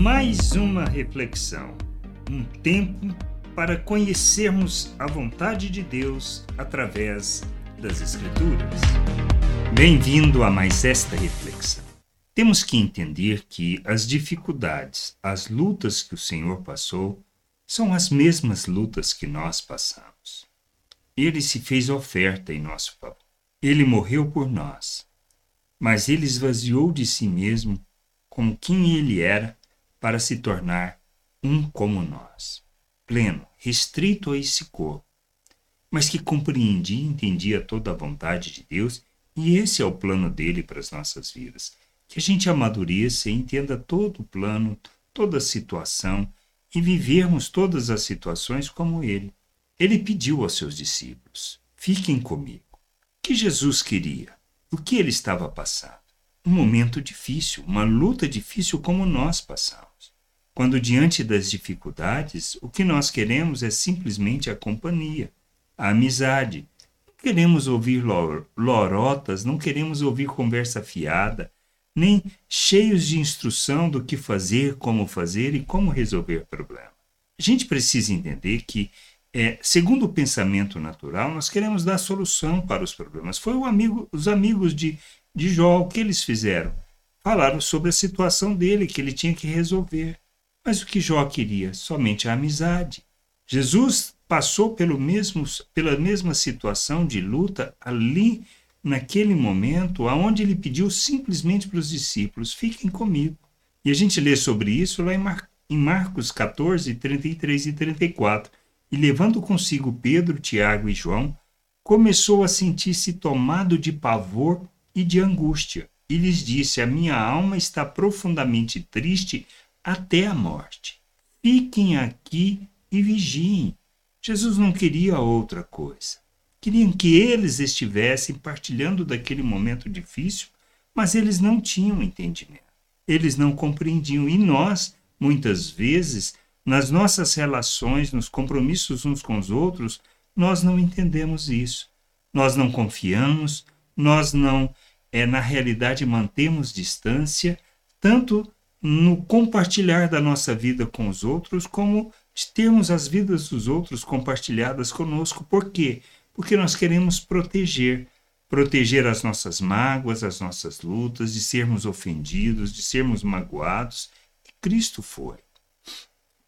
Mais uma reflexão, um tempo para conhecermos a vontade de Deus através das Escrituras. Bem-vindo a mais esta reflexão. Temos que entender que as dificuldades, as lutas que o Senhor passou, são as mesmas lutas que nós passamos. Ele se fez oferta em nosso favor. Ele morreu por nós. Mas ele esvaziou de si mesmo como quem ele era para se tornar um como nós, pleno, restrito a esse corpo, mas que compreendia e entendia toda a vontade de Deus, e esse é o plano dele para as nossas vidas. Que a gente amadureça e entenda todo o plano, toda a situação e vivermos todas as situações como ele. Ele pediu aos seus discípulos: Fiquem comigo. O que Jesus queria? O que ele estava passando? Um momento difícil, uma luta difícil como nós passamos. Quando diante das dificuldades, o que nós queremos é simplesmente a companhia, a amizade. Não queremos ouvir lorotas, não queremos ouvir conversa fiada, nem cheios de instrução do que fazer, como fazer e como resolver o problema. A gente precisa entender que, é, segundo o pensamento natural, nós queremos dar solução para os problemas. Foi amigo, os amigos de, de Jó o que eles fizeram? Falaram sobre a situação dele, que ele tinha que resolver. Mas o que Jó queria? Somente a amizade. Jesus passou pelo mesmo, pela mesma situação de luta ali, naquele momento, aonde ele pediu simplesmente para os discípulos: fiquem comigo. E a gente lê sobre isso lá em, Mar em Marcos 14, 33 e 34. E levando consigo Pedro, Tiago e João, começou a sentir-se tomado de pavor e de angústia. E lhes disse: A minha alma está profundamente triste até a morte. Fiquem aqui e vigiem. Jesus não queria outra coisa. Queriam que eles estivessem partilhando daquele momento difícil, mas eles não tinham entendimento. Eles não compreendiam. E nós, muitas vezes, nas nossas relações, nos compromissos uns com os outros, nós não entendemos isso. Nós não confiamos, nós não, é, na realidade, mantemos distância, tanto no compartilhar da nossa vida com os outros, como termos as vidas dos outros compartilhadas conosco. Por quê? Porque nós queremos proteger, proteger as nossas mágoas, as nossas lutas, de sermos ofendidos, de sermos magoados. E Cristo foi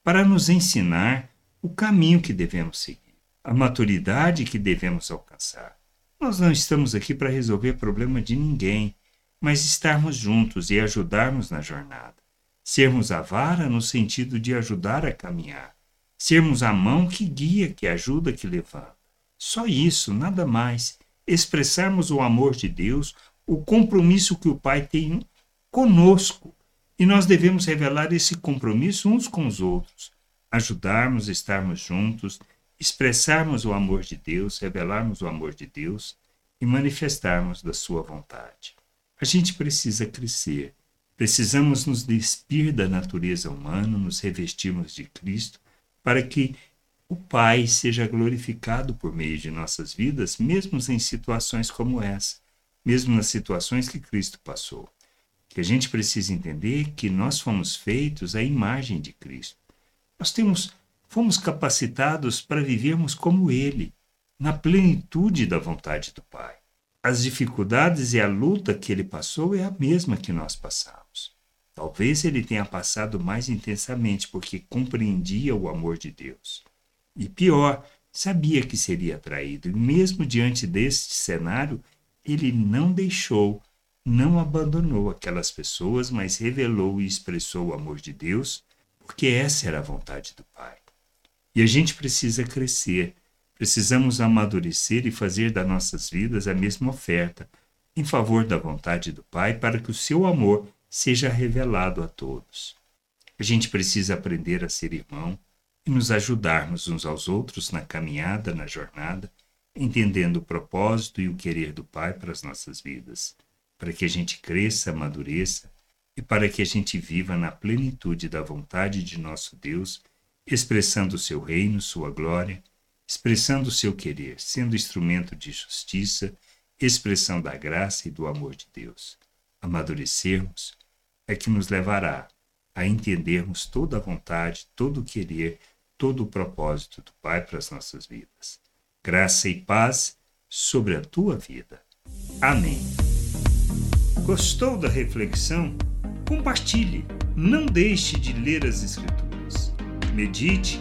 para nos ensinar o caminho que devemos seguir, a maturidade que devemos alcançar. Nós não estamos aqui para resolver problema de ninguém, mas estarmos juntos e ajudarmos na jornada. Sermos a vara no sentido de ajudar a caminhar. Sermos a mão que guia, que ajuda, que levanta. Só isso, nada mais. Expressarmos o amor de Deus, o compromisso que o Pai tem conosco. E nós devemos revelar esse compromisso uns com os outros. Ajudarmos, estarmos juntos, expressarmos o amor de Deus, revelarmos o amor de Deus e manifestarmos da Sua vontade. A gente precisa crescer Precisamos nos despir da natureza humana, nos revestirmos de Cristo, para que o Pai seja glorificado por meio de nossas vidas, mesmo em situações como essa, mesmo nas situações que Cristo passou. Que a gente precisa entender que nós fomos feitos à imagem de Cristo. Nós temos fomos capacitados para vivermos como ele, na plenitude da vontade do Pai. As dificuldades e a luta que ele passou é a mesma que nós passamos. Talvez ele tenha passado mais intensamente porque compreendia o amor de Deus. E pior, sabia que seria traído, e mesmo diante deste cenário, ele não deixou, não abandonou aquelas pessoas, mas revelou e expressou o amor de Deus, porque essa era a vontade do Pai. E a gente precisa crescer, precisamos amadurecer e fazer das nossas vidas a mesma oferta, em favor da vontade do Pai, para que o seu amor seja revelado a todos. A gente precisa aprender a ser irmão e nos ajudarmos uns aos outros na caminhada, na jornada, entendendo o propósito e o querer do Pai para as nossas vidas, para que a gente cresça, amadureça e para que a gente viva na plenitude da vontade de nosso Deus, expressando o seu reino, sua glória, expressando o seu querer, sendo instrumento de justiça, expressão da graça e do amor de Deus. Amadurecermos é que nos levará a entendermos toda a vontade, todo o querer, todo o propósito do Pai para as nossas vidas. Graça e paz sobre a tua vida. Amém. Gostou da reflexão? Compartilhe. Não deixe de ler as Escrituras. Medite